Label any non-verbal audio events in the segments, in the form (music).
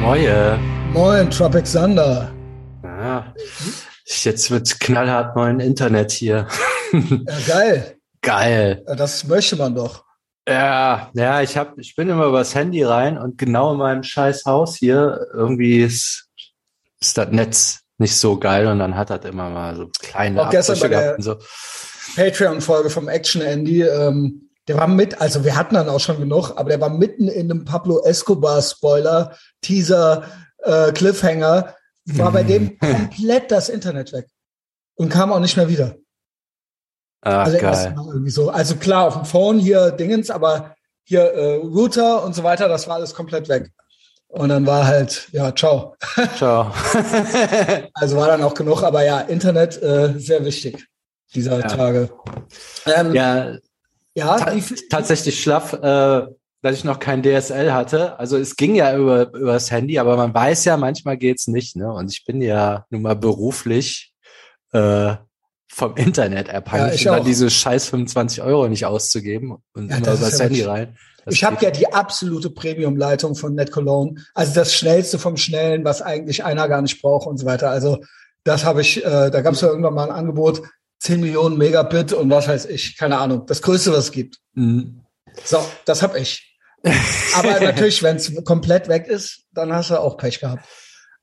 Moje. Moin, Tropic Thunder. Ja. Jetzt wird's knallhart neuen Internet hier. Ja, geil. Geil. Ja, Das möchte man doch. Ja, ja, ich hab, ich bin immer übers Handy rein und genau in meinem scheiß Haus hier irgendwie ist, ist das Netz nicht so geil und dann hat das immer mal so kleine Auch gestern Abbrüche bei der- gehabt und so. Patreon-Folge vom Action Andy, ähm, der war mit, also wir hatten dann auch schon genug, aber der war mitten in einem Pablo Escobar-Spoiler, Teaser, äh, Cliffhanger, war bei dem (laughs) komplett das Internet weg und kam auch nicht mehr wieder. Ach, Also geil. irgendwie so. Also klar, auf dem Phone hier Dingens, aber hier äh, Router und so weiter, das war alles komplett weg. Und dann war halt, ja, ciao. (laughs) Ciao. (laughs) Also war dann auch genug, aber ja, Internet äh, sehr wichtig dieser Ja. Tage. Ähm, ja, ja, ta tatsächlich schlaff, äh, dass ich noch kein DSL hatte. Also es ging ja über übers Handy, aber man weiß ja, manchmal geht's nicht. Ne? Und ich bin ja nun mal beruflich äh, vom Internet abhängig, Ja, auch. diese scheiß 25 Euro nicht auszugeben und Ja, immer übers ja Handy rein. Das ich habe ja die absolute Premium-Leitung von NetCologne, also das schnellste vom Schnellen, was eigentlich einer gar nicht braucht und so weiter. Also das habe ich, äh, da gab es ja irgendwann mal ein Angebot, 10 Millionen Megabit und was weiß ich, keine Ahnung, das Größte, was es gibt. Mhm. So, das habe ich. Aber (laughs) natürlich, wenn es komplett weg ist, dann hast du auch Pech gehabt.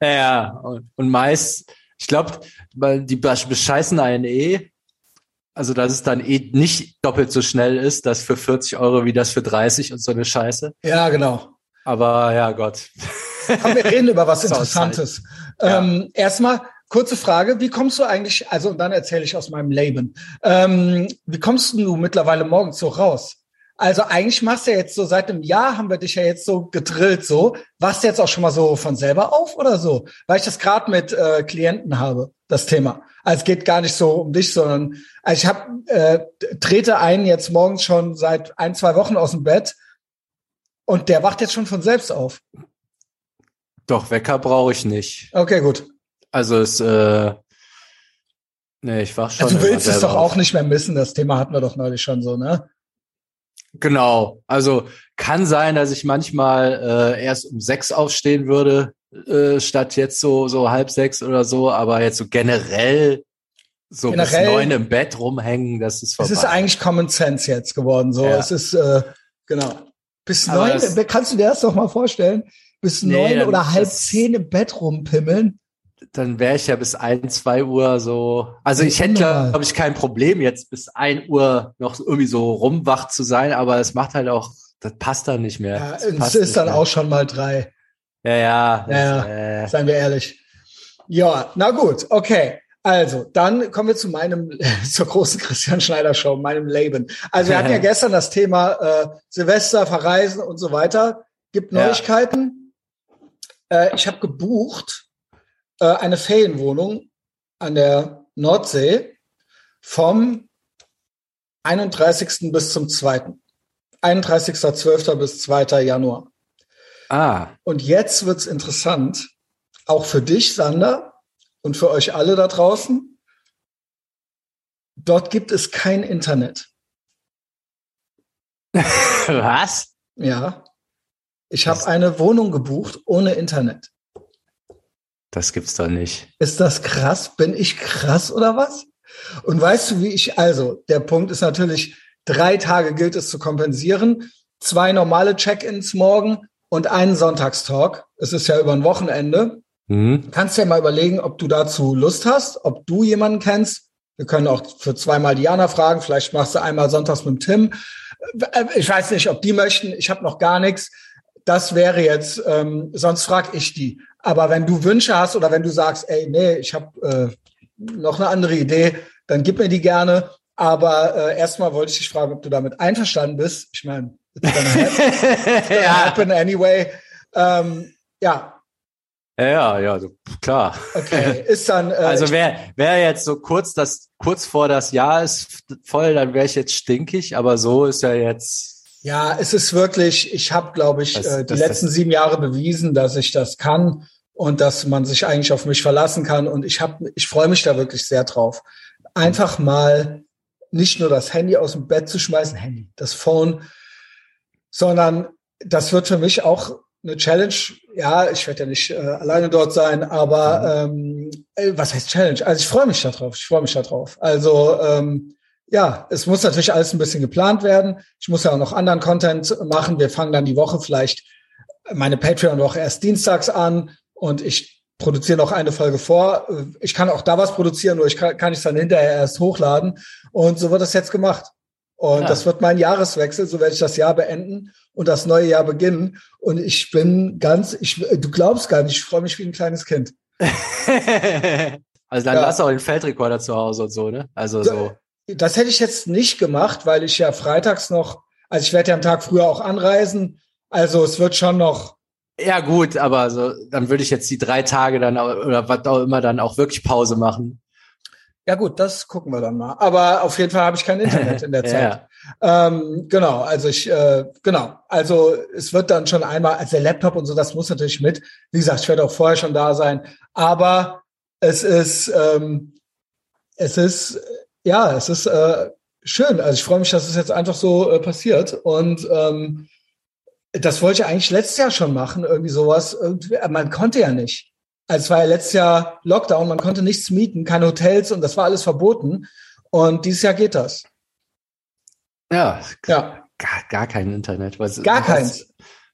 Ja, und, und meist, ich glaube, weil die besch- bescheißen einen eh, also dass es dann eh nicht doppelt so schnell ist, das für 40 Euro wie das für 30 und so eine Scheiße. Ja, genau. Aber ja, Gott. Komm, wir reden über was (laughs) Interessantes. Ja. Ähm, erstmal, kurze Frage, wie kommst du eigentlich, also und dann erzähle ich aus meinem Leben, ähm, wie kommst du mittlerweile morgens so raus? Also eigentlich machst du ja jetzt so, seit einem Jahr haben wir dich ja jetzt so gedrillt so. Wachst du jetzt auch schon mal so von selber auf oder so? Weil ich das gerade mit äh, Klienten habe, das Thema. Also es geht gar nicht so um dich, sondern also ich hab, äh, trete einen jetzt morgens schon seit ein, zwei Wochen aus dem Bett und der wacht jetzt schon von selbst auf. Doch, Wecker brauche ich nicht. Okay, gut. Also es, äh, nee, ich wach schon. Also du willst es doch auch nicht mehr missen. Das Thema hatten wir doch neulich schon so, ne? Genau. Also kann sein, dass ich manchmal äh, erst um sechs aufstehen würde, äh, statt jetzt so, so halb sechs oder so, aber jetzt so generell so Generell- bis neun im Bett rumhängen, das ist vorbei. Es ist eigentlich Common Sense jetzt geworden. So, Ja. es ist äh, genau. Bis Aber neun, kannst du dir das doch mal vorstellen? Bis Nee, neun oder halb zehn im Bett rumpimmeln. Dann wäre ich ja bis ein, zwei Uhr so. Also ich hätte, glaube ich, kein Problem, jetzt bis ein Uhr noch irgendwie so rumwach zu sein, aber es macht halt auch, das passt dann nicht mehr. Ja, es ist dann mehr. auch schon mal drei. Ja, ja. Ja, ja. Äh, Seien wir ehrlich. Ja, na gut, okay. Also, dann kommen wir zu meinem, (laughs) zur großen Christian Schneider Show, meinem Leben. Also, wir hatten ja (laughs) gestern das Thema äh, Silvester, Verreisen und so weiter. Gibt Ja. Neuigkeiten. Äh, ich habe gebucht äh, eine Ferienwohnung an der Nordsee vom 31. bis zum 2. 31.12. bis 2. Januar. ah, Und jetzt wird's interessant, auch für dich, Sander, und für euch alle da draußen. Dort gibt es kein Internet. (laughs) was? Ja. Ich habe eine Wohnung gebucht ohne Internet. Das gibt's doch nicht. Ist das krass? Bin ich krass oder was? Und weißt du, wie ich, also, der Punkt ist natürlich, drei Tage gilt es zu kompensieren, zwei normale Check-ins morgen und einen Sonntagstalk. Es ist ja über ein Wochenende. Hm? Kannst dir mal überlegen, ob du dazu Lust hast, ob du jemanden kennst. Wir können auch für zweimal Diana fragen. Vielleicht machst du einmal sonntags mit Tim. Äh, Ich weiß nicht, ob die möchten. Ich habe noch gar nichts. Das wäre jetzt, ähm, sonst frag ich die. Aber wenn du Wünsche hast oder wenn du sagst, ey, nee, ich habe äh, noch eine andere Idee, dann gib mir die gerne. Aber äh, erstmal wollte ich dich fragen, ob du damit einverstanden bist. Ich meine, it's gonna happen, (laughs) ja. happen anyway. Ähm, ja, ja, ja, so, klar. okay. (laughs) Ist dann. Äh, Also wäre wär jetzt so kurz das kurz vor das Jahr ist voll, dann wäre ich jetzt stinkig, aber so ist ja jetzt Ja, es ist wirklich, ich habe, glaube ich, Das- äh, die das- letzten das- sieben Jahre bewiesen, dass ich das kann und dass man sich eigentlich auf mich verlassen kann. Und ich habe, ich freue mich da wirklich sehr drauf. Einfach mal nicht nur das Handy aus dem Bett zu schmeißen, Handy, das Phone, sondern das wird für mich auch eine Challenge. Ja, ich werde ja nicht äh, alleine dort sein, aber ähm, äh, was heißt Challenge? Also ich freue mich darauf. Ich freue mich darauf. Also ähm, ja, es muss natürlich alles ein bisschen geplant werden. Ich muss ja auch noch anderen Content machen. Wir fangen dann die Woche vielleicht meine Patreon-Woche erst dienstags an und ich produziere noch eine Folge vor. Ich kann auch da was produzieren, nur ich kann, kann ich dann hinterher erst hochladen. Und so wird das jetzt gemacht. Und ja. das wird mein Jahreswechsel, so werde ich das Jahr beenden und das neue Jahr beginnen. Und ich bin ganz, ich, du glaubst gar nicht, ich freue mich wie ein kleines Kind. (laughs) also dann ja. lass auch den Feldrekorder zu Hause und so, ne? Also so. Das hätte ich jetzt nicht gemacht, weil ich ja freitags noch, also ich werde ja am Tag früher auch anreisen. Also es wird schon noch. Ja gut, aber so, dann würde ich jetzt die drei Tage dann oder was auch immer dann auch wirklich Pause machen. Ja gut, das gucken wir dann mal. Aber auf jeden Fall habe ich kein Internet in der (laughs) Zeit. ja. ähm, genau, also ich, äh, genau, also es wird dann schon einmal, also der Laptop und so, das muss natürlich mit. Wie gesagt, ich werde auch vorher schon da sein. Aber es ist, ähm, es ist, ja, es ist äh, schön. Also ich freue mich, dass es jetzt einfach so äh, passiert. Und ähm, das wollte ich eigentlich letztes Jahr schon machen, irgendwie sowas. Irgendwie, man konnte ja nicht. Also es war ja letztes Jahr Lockdown, man konnte nichts mieten, keine Hotels und das war alles verboten. Und dieses Jahr geht das. Ja, ja. Gar, gar kein Internet. Was, gar keins.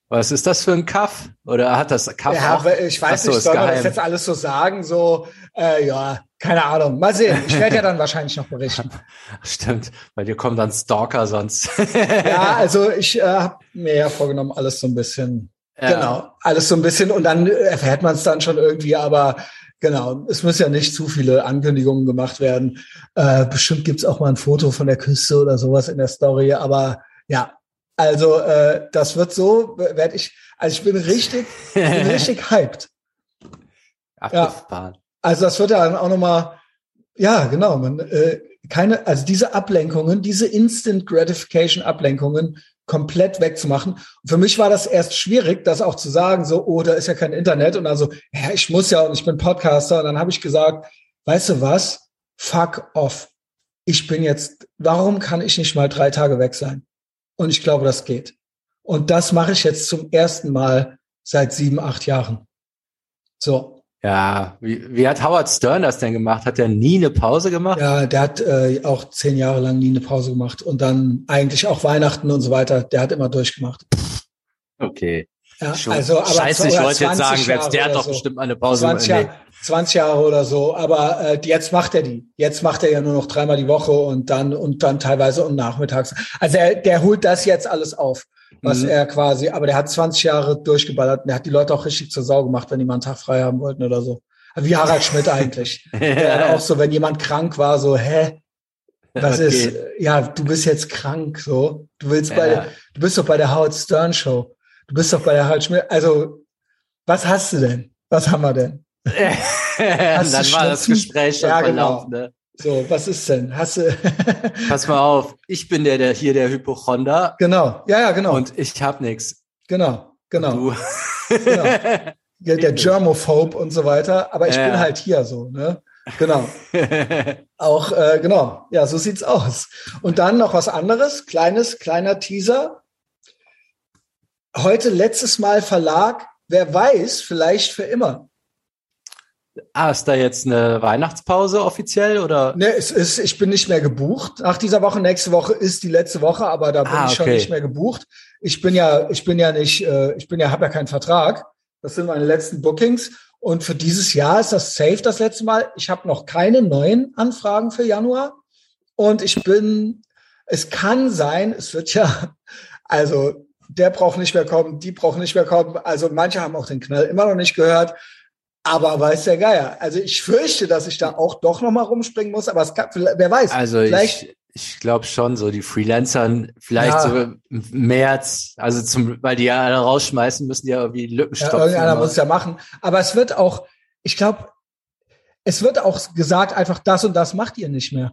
Was ist das für ein Kaff? Oder hat das Kaff ja, auch? Ich weiß Achso, nicht, soll man das jetzt alles so sagen? So, äh, ja, keine Ahnung. Mal sehen. Ich werde ja dann wahrscheinlich noch berichten. (laughs) Stimmt, weil dir kommen dann Stalker sonst. (laughs) ja, (laughs) also ich äh, habe mir ja vorgenommen, alles so ein bisschen ja. Genau, alles so ein bisschen und dann erfährt man es dann schon irgendwie, aber genau, es müssen ja nicht zu viele Ankündigungen gemacht werden. Äh, bestimmt gibt's auch mal ein Foto von der Küste oder sowas in der Story, aber ja, also äh, das wird so, werde ich, also ich bin richtig, bin richtig hyped. Ja. Also das wird ja dann auch nochmal, ja, genau, man, äh, keine, also diese Ablenkungen, diese Instant Gratification Ablenkungen komplett wegzumachen. Für mich war das erst schwierig, das auch zu sagen, so, oh, da ist ja kein Internet und also, ja, ich muss ja und ich bin Podcaster und dann habe ich gesagt, weißt du was? Fuck off. Ich bin jetzt, warum kann ich nicht mal drei Tage weg sein? Und ich glaube, das geht. Und das mache ich jetzt zum ersten Mal seit sieben, acht Jahren. So. Ja, wie, wie hat Howard Stern das denn gemacht? Hat er nie eine Pause gemacht? Ja, der hat äh, auch zehn Jahre lang nie eine Pause gemacht und dann eigentlich auch Weihnachten und so weiter. Der hat immer durchgemacht. Okay. Ja, also, aber Scheiße, ich wollte jetzt sagen, selbst der hat doch so. bestimmt eine Pause. 20, Jahr, 20 Jahre oder so, aber äh, jetzt macht er die. Jetzt macht er ja nur noch dreimal die Woche und dann und dann teilweise und nachmittags. Also er, der holt das jetzt alles auf, was mhm. er quasi, aber der hat 20 Jahre durchgeballert und der hat die Leute auch richtig zur Sau gemacht, wenn die mal einen Tag frei haben wollten oder so. Wie Harald (laughs) Schmidt eigentlich. der hat auch so, wenn jemand krank war, so, hä? Was okay. ist, ja, du bist jetzt krank, so. Du willst ja. bei, der, du bist doch bei der Howard Stern Show. Du bist doch bei der Harald Schmidt. Also, was hast du denn? Was haben wir denn? (laughs) dann war das Gespräch schon ja, verlaufen, genau. ne? So, was ist denn? Hast du (laughs) Pass mal auf, ich bin der, der hier der Hypochonder. Genau, ja, ja, genau. Und ich hab nix. Genau, genau. Du. genau. (laughs) Der, der Germophobe und so weiter. Aber ich ja. bin halt hier so, ne? Genau. (laughs) Auch, äh, genau. Ja, so sieht's aus. Und dann noch was anderes, kleines, kleiner Teaser. Heute letztes Mal Verlag. Wer weiß, vielleicht für immer. Ah, ist da jetzt eine Weihnachtspause offiziell oder? Ne, es ist, ich bin nicht mehr gebucht. Nach dieser Woche, nächste Woche ist die letzte Woche, aber da bin ah, ich schon nicht mehr gebucht. Ich bin ja, ich bin ja nicht, äh, ich bin ja, habe ja keinen Vertrag. Das sind meine letzten Bookings. Und für dieses Jahr ist das safe das letzte Mal. Ich habe noch keine neuen Anfragen für Januar. Und ich bin, es kann sein, es wird ja, also der braucht nicht mehr kommen, die brauchen nicht mehr kommen. Also manche haben auch den Knall immer noch nicht gehört. Aber weiß der Geier. Also ich fürchte, dass ich da auch doch noch mal rumspringen muss, aber es kann, wer weiß. Also vielleicht, ich, ich glaube schon, so die Freelancern vielleicht ja. so im März, also zum, weil die ja alle rausschmeißen, müssen die ja irgendwie Lücken stopfen. Ja, irgendeiner muss es ja machen. Aber es wird auch, ich glaube, es wird auch gesagt, einfach das und das macht ihr nicht mehr.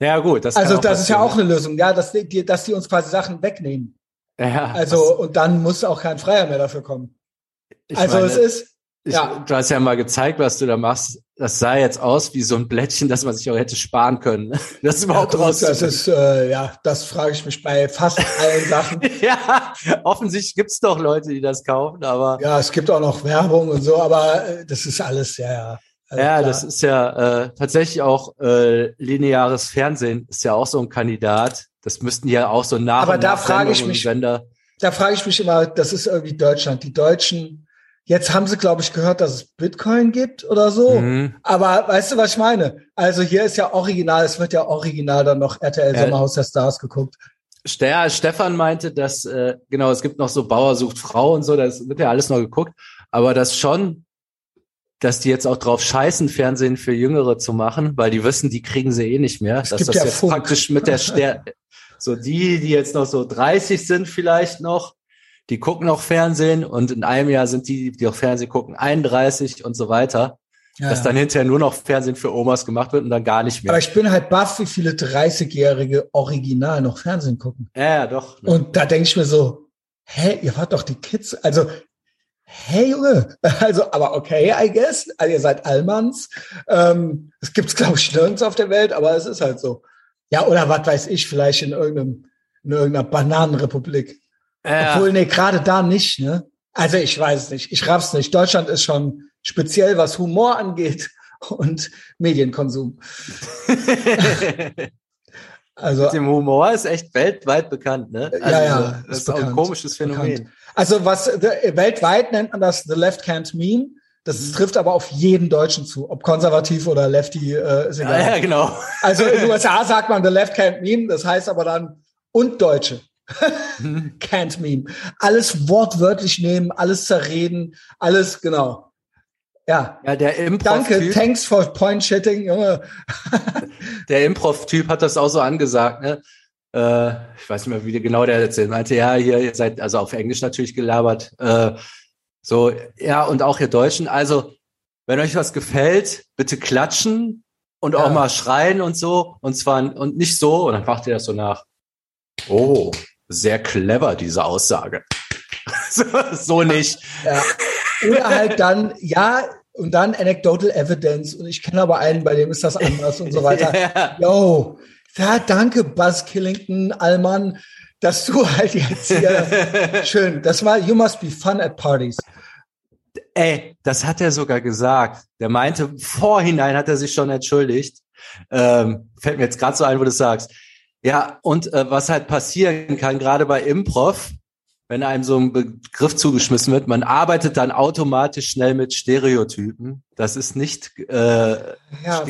Ja, gut. Das also das ist ja auch eine Lösung, ja, dass die, dass die uns quasi Sachen wegnehmen. Ja. Also, und dann muss auch kein Freier mehr dafür kommen. also meine, es ist, Ich, ja. Du hast ja mal gezeigt, was du da machst. Das sah jetzt aus wie so ein Blättchen, das man sich auch hätte sparen können. (laughs) Das ist überhaupt ja, raus. Das ist, äh, ja, das frage ich mich bei fast allen Sachen. (laughs) ja, offensichtlich gibt's doch Leute, die das kaufen, aber. Ja, es gibt auch noch Werbung und so, aber äh, das ist alles, ja, ja. Also ja, klar. das ist ja äh, tatsächlich auch äh, lineares Fernsehen ist ja auch so ein Kandidat. Das müssten ja auch so nach Aber da frage ich mich, da frage ich mich immer, das ist irgendwie Deutschland. Die Deutschen Jetzt haben sie, glaube ich, gehört, dass es Bitcoin gibt oder so. Mhm. Aber weißt du, was ich meine? Also hier ist ja original, es wird ja original dann noch RTL ja. Sommerhaus der Stars geguckt. Ja, Stefan meinte, dass, äh, genau, es gibt noch so Bauer sucht Frau und so, das wird ja alles noch geguckt. Aber das schon, dass die jetzt auch drauf scheißen, Fernsehen für Jüngere zu machen, weil die wissen, die kriegen sie eh nicht mehr. Es dass das ja jetzt Funk. praktisch mit der Ster so die, die jetzt noch so 30 sind vielleicht noch, die gucken auch Fernsehen und in einem Jahr sind die, die auch Fernsehen gucken, 31 und so weiter. Ja, dass dann hinterher nur noch Fernsehen für Omas gemacht wird und dann gar nicht mehr. Aber ich bin halt baff, wie viele 30-Jährige original noch Fernsehen gucken. Ja, ja doch. Ne? Und da denke ich mir so, hä, ihr wart doch die Kids. Also, hey Junge, (laughs) also, aber okay, I guess. Also ihr seid Allmanns. Ähm, es gibt's, glaube ich, nirgends auf der Welt, aber es ist halt so. Ja, oder was weiß ich, vielleicht in irgendeinem, in irgendeiner Bananenrepublik. Ja. Obwohl, nee, gerade da nicht, ne? Also ich weiß nicht, ich raff's nicht. Deutschland ist schon speziell, was Humor angeht (laughs) und Medienkonsum. (laughs) also Mit dem Humor ist echt weltweit bekannt, ne? Also, ja, ja, das ist, ist auch ein komisches Phänomen. Bekannt. Also was weltweit nennt man das the left can't meme. Das mhm. trifft aber auf jeden Deutschen zu, ob konservativ oder lefty, äh, ist egal. Ja, ja, genau. Also in den (laughs) USA sagt man the left can't meme, das heißt aber dann und Deutsche. (laughs) Can't meme. Alles wortwörtlich nehmen, alles zerreden, alles, genau. Ja. Ja, der Improv. Danke, thanks for point shitting, Junge. (laughs) der Improv-Typ hat das auch so angesagt, ne? Äh, ich weiß nicht mehr, wie genau der erzählt. Meinte, ja, hier, ihr seid, also auf Englisch natürlich gelabert. Äh, so, ja, und auch ihr Deutschen. Also, wenn euch was gefällt, bitte klatschen und ja. auch mal schreien und so. Und zwar, und nicht so, und dann macht ihr das so nach. Oh, sehr clever, diese Aussage. (laughs) so, nicht. Ja. Oder halt dann, ja, und dann anecdotal evidence. Und ich kenne aber einen, bei dem ist das anders und so weiter. (laughs) Yo, ja, danke, Buzz Killington, Allmann, dass du halt jetzt hier (laughs) schön. Das war You must be fun at parties. Ey, das hat er sogar gesagt. Der meinte, vorhinein hat er sich schon entschuldigt. Ähm, fällt mir jetzt gerade so ein, wo du sagst. Ja, und äh, was halt passieren kann, gerade bei Improv, wenn einem so ein Begriff zugeschmissen wird, man arbeitet dann automatisch schnell mit Stereotypen. Das ist nicht äh, ja,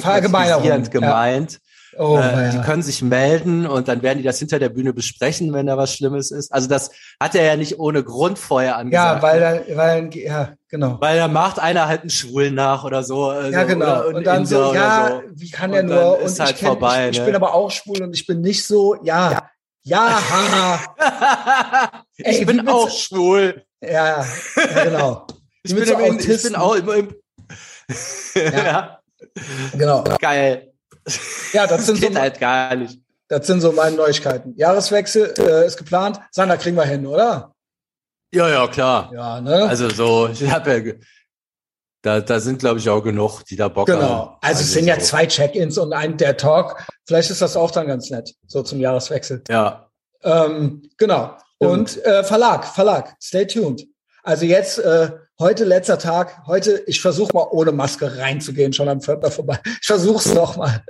gemeint. Ja. Oh, äh. Die können sich melden und dann werden die das hinter der Bühne besprechen, wenn da was Schlimmes ist. Also das hat er ja nicht ohne Grund vorher angesagt. Ja, weil da, weil, ja, genau. Weil da macht einer halt einen Schwulen nach oder so. Also, ja, genau. und dann so, ja, so. wie kann er nur? Und halt ich, kenn, vorbei, ich, ich bin ne? aber auch schwul und ich bin nicht so, ja, ja, ja haha. (laughs) ich Ey, bin auch schwul. Ja, ja genau. (laughs) ich, bin im, ich bin auch immer im, (laughs) ja. Genau. Geil. Ja, das sind das so halt gar nicht. Das sind so meine Neuigkeiten. Jahreswechsel äh, ist geplant. Sander kriegen wir hin, oder? Ja, ja, klar. Ja, ne? Also so, ich habe ja, da, da sind glaube ich auch genug, die da Bock genau. haben. Genau. Also, also es sind so. ja zwei Check-ins und ein der Talk. Vielleicht ist das auch dann ganz nett, so zum Jahreswechsel. Ja. Ähm, genau. Und äh, Verlag, Verlag, stay tuned. Also jetzt äh, heute letzter Tag. Heute, ich versuche mal ohne Maske reinzugehen, schon am Pförtner vorbei. Ich versuche es noch mal.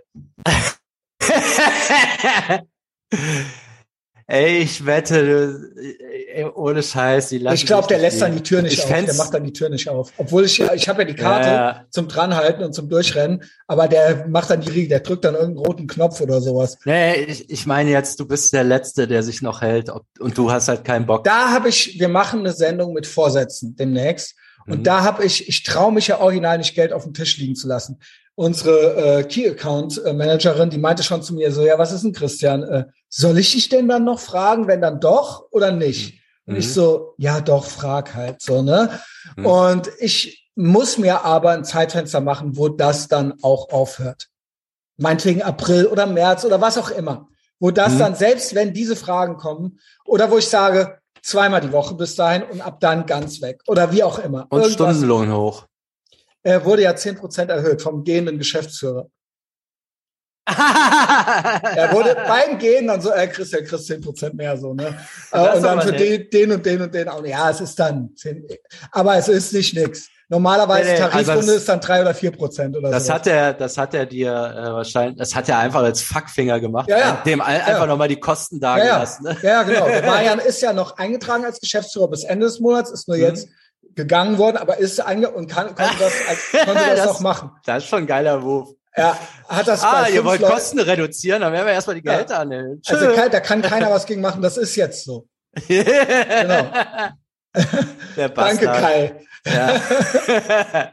(laughs) Ey, ich wette, ey, ohne Scheiß, die lassen Ich glaube, der lässt dann die Tür nicht ich auf. Der macht dann die Tür nicht auf. Obwohl ich, ich habe ja die Karte ja. zum dranhalten und zum Durchrennen, aber der macht dann die Riegel, der drückt dann irgendeinen roten Knopf oder sowas. Nee, ich, ich meine jetzt, du bist der Letzte, der sich noch hält und du hast halt keinen Bock. Da habe ich, wir machen eine Sendung mit Vorsätzen demnächst. Und mhm. da habe ich, ich traue mich ja original nicht Geld auf dem Tisch liegen zu lassen. Unsere äh, Key Account äh, Managerin, die meinte schon zu mir so, ja, was ist denn Christian? Äh, soll ich dich denn dann noch fragen, wenn dann doch oder nicht? Mhm. Und ich mhm. so, ja, doch, frag halt so, ne? Mhm. Und ich muss mir aber ein Zeitfenster machen, wo das dann auch aufhört. Meinetwegen April oder März oder was auch immer. Wo das mhm. dann, selbst wenn diese Fragen kommen, oder wo ich sage, zweimal die Woche bis dahin und ab dann ganz weg. Oder wie auch immer. Und Irgendwas. Stundenlohn hoch. er wurde ja zehn Prozent erhöht vom gehenden Geschäftsführer. Er wurde (laughs) beim Gehen dann so, äh, Christian, kriegst zehn Prozent mehr, so, ne? Äh, und dann für den, den und den und den auch. Ja, es ist dann 10, aber es ist nicht nix. Normalerweise nee, nee, Tarifrunde also ist dann drei oder vier Prozent oder so. Das hat er, das hat er dir äh, wahrscheinlich, das hat er einfach als Fuckfinger gemacht, ja, ja. dem einfach ja. nochmal die Kosten da ja, gelassen. Ne? Ja, genau. (laughs) Marian ist ja noch eingetragen als Geschäftsführer bis Ende des Monats, ist nur mhm. jetzt gegangen worden, aber ist einge und kann, konnte (laughs) das, als, konnte das, das auch machen. Das ist schon ein geiler Move. Ja, hat das Ah, ihr wollt Leute, Kosten reduzieren, dann werden wir erstmal die Gehälter ja. annehmen. Also da kann keiner was gegen machen, das ist jetzt so. genau. (laughs) Danke, Kai. Ja. (laughs)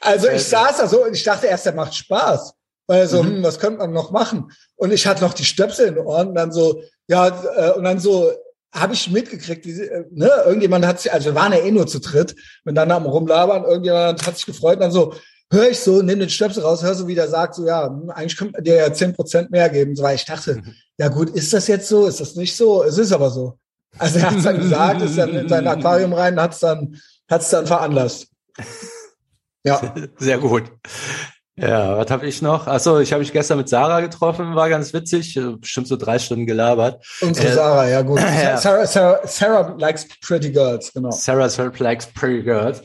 also ich saß da so und ich dachte erst, der macht Spaß. Weil so, mhm. hm, was könnte man noch machen? Und ich hatte noch die Stöpsel in den Ohren und dann so, ja, äh, und dann so habe ich mitgekriegt, wie, äh, ne, irgendjemand hat sich, also wir waren ja eh nur zu dritt, dann am rumlabern, irgendjemand hat sich gefreut, und dann so, höre ich so, nimm den Stöpsel raus, hör so, wie der sagt, so, ja, eigentlich könnte man dir ja zehn Prozent mehr geben, so, weil ich dachte, (laughs) ja gut, ist das jetzt so, ist das nicht so? Es ist aber so. Also er hat es dann gesagt, ist dann in sein Aquarium rein, hat es dann, hat's dann veranlasst. (laughs) Ja. Sehr gut. Ja, was habe ich noch? Achso, ich habe mich gestern mit Sarah getroffen, war ganz witzig, bestimmt so drei Stunden gelabert. Unsere äh, Sarah, ja gut. (laughs) Ja. Sarah, Sarah, Sarah likes pretty girls, genau. Sarah, Sarah likes pretty girls.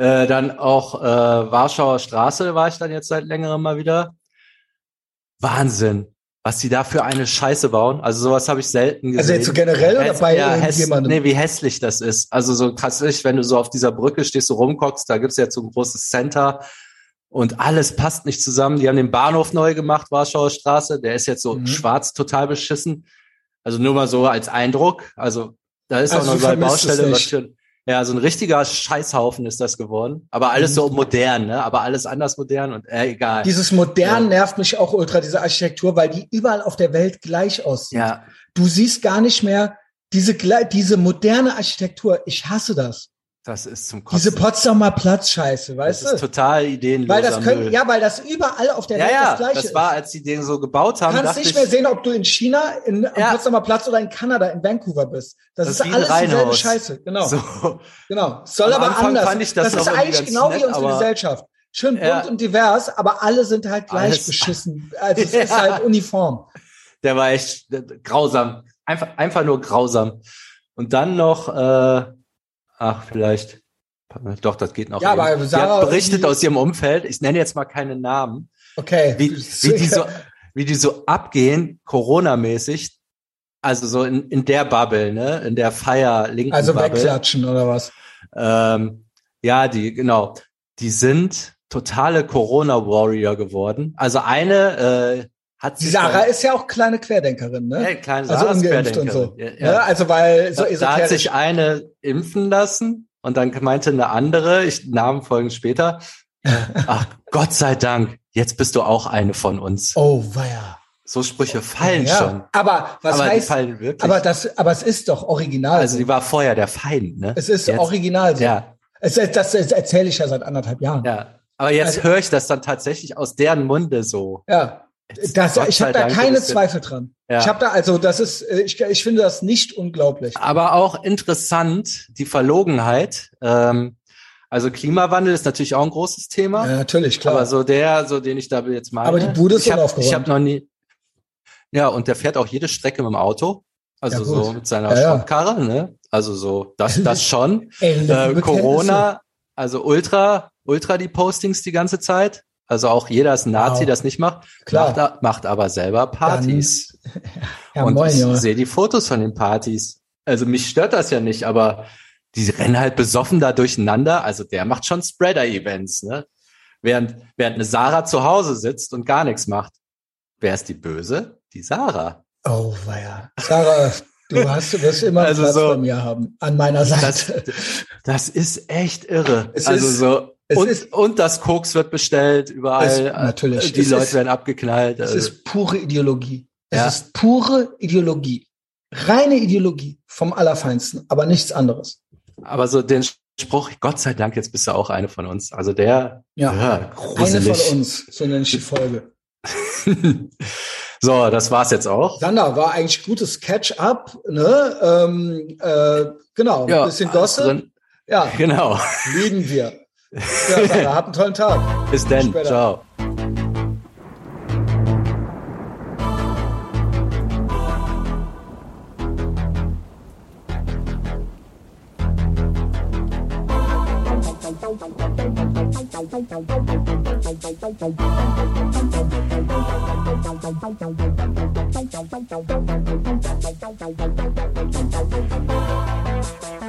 Äh, dann auch äh, Warschauer Straße war ich dann jetzt seit längerem mal wieder. Wahnsinn, was die da für eine Scheiße bauen. Also sowas habe ich selten gesehen. Also jetzt so generell oder bei ja, irgendjemandem? Nee, wie hässlich das ist. Also so krass, wenn du so auf dieser Brücke stehst, so rumguckst, da gibt's jetzt so ein großes Center und alles passt nicht zusammen. Die haben den Bahnhof neu gemacht, Warschauer Straße. Der ist jetzt so mhm. schwarz, total beschissen. Also nur mal so als Eindruck. Also da ist also auch noch überall Baustelle. Für, ja, so ein richtiger Scheißhaufen ist das geworden. Aber alles mhm. so modern, ne? Aber alles anders modern und äh, egal. Dieses modern ja. nervt mich auch ultra, diese Architektur, weil die überall auf der Welt gleich aussieht. Ja. Du siehst gar nicht mehr diese, diese moderne Architektur. Ich hasse das. Das ist zum Kotzen. Diese Potsdamer Platzscheiße, weißt du? Das ist total ideenlos. Weil das können, ja, weil das überall auf der ja, Welt ja, das gleiche ist. das war, als die den so gebaut haben. Du kannst nicht mehr sehen, ob du in China, in, am ja. Potsdamer Platz oder in Kanada, in Vancouver bist. Das, das ist, ist alles dieselbe Scheiße. Genau. So. Genau. Soll am aber Anfang anders. Fand ich das, das ist eigentlich genau nett, wie unsere Gesellschaft. Schön bunt und divers, aber alle sind halt gleich alles. beschissen. Also (laughs) es ist halt uniform. Der war echt grausam. Einfach, einfach nur grausam. Und dann noch, äh, ach, vielleicht doch, das geht noch. Ja, eben. aber Sarah, die hat berichtet aus ihrem Umfeld, ich nenne jetzt mal keine Namen. Okay. Wie, wie, die, so, (laughs) wie die so abgehen, Corona-mäßig. Also so in, in der Bubble, ne? In der Feier linken Also Bubble. wegklatschen oder was? Ähm, ja, die, genau. Die sind totale Corona-Warrior geworden. Also eine äh, hat die Sarah ist ja auch kleine Querdenkerin, ne? Ja, kleine also Sarah also ungeimpft und so. Ja, ja. Ne? Also weil so da, da hat sich eine impfen lassen und dann meinte eine andere, ich Namen folgen später, äh, (laughs) ach Gott sei Dank, jetzt bist du auch eine von uns. Oh, weia. So Sprüche fallen ja, schon. Aber was aber heißt? Aber das, aber es ist doch original. Also so. die war vorher der Feind, ne? Es ist jetzt, original. So. Ja. Es, das, das erzähle ich ja seit anderthalb Jahren. Ja. Aber jetzt also, höre ich das dann tatsächlich aus deren Munde so. Ja. Das, ich habe da keine Zweifel dran. Ja. Ich habe da also, das ist, äh, ich, ich finde das nicht unglaublich. Aber auch interessant die Verlogenheit. Ähm, also Klimawandel ist natürlich auch ein großes Thema. Ja, natürlich, klar. Aber so der, so den ich da jetzt meine. Aber die Bude ist ich habe ich hab noch nie. Ja, und der fährt auch jede Strecke mit dem Auto. Also ja, so mit seiner ja, Schrottkarre, ne? Also so, das, das schon. (laughs) Ey, äh, Corona, also ultra, ultra die Postings die ganze Zeit. Also auch jeder ist ein Nazi, wow. das nicht macht, Klar. Macht, macht aber selber Partys. Dann, (laughs) ja, und moin, ich ja. sehe die Fotos von den Partys. Also mich stört das ja nicht, aber die rennen halt besoffen da durcheinander. Also der macht schon Spreader-Events, ne? Während, während eine Sarah zu Hause sitzt und gar nichts macht. Wer ist die Böse? Die Sarah. Oh, weia. Sarah, du hast, du wirst immer also Platz so, bei mir haben. An meiner Seite. Das, das ist echt irre. Es also ist, so, und, ist, und das Koks wird bestellt überall. Es, natürlich. Die es Leute ist, werden abgeknallt. Es also. ist pure Ideologie. Es ja. ist pure Ideologie. Reine Ideologie vom Allerfeinsten, aber nichts anderes. Aber so den Spruch, Gott sei Dank, jetzt bist du auch eine von uns. Also der, ja, ja eine von uns, so nenne ich die Folge. (laughs) so, das war's jetzt auch. Sander, war eigentlich gutes Catch-up, ne? Ähm, äh, genau, ja, bisschen Gossip. Ja, genau. Lieben wir. Ja, (laughs) Sarah, habt einen tollen Tag. Bis dann. Ciao. Thank (laughs) you.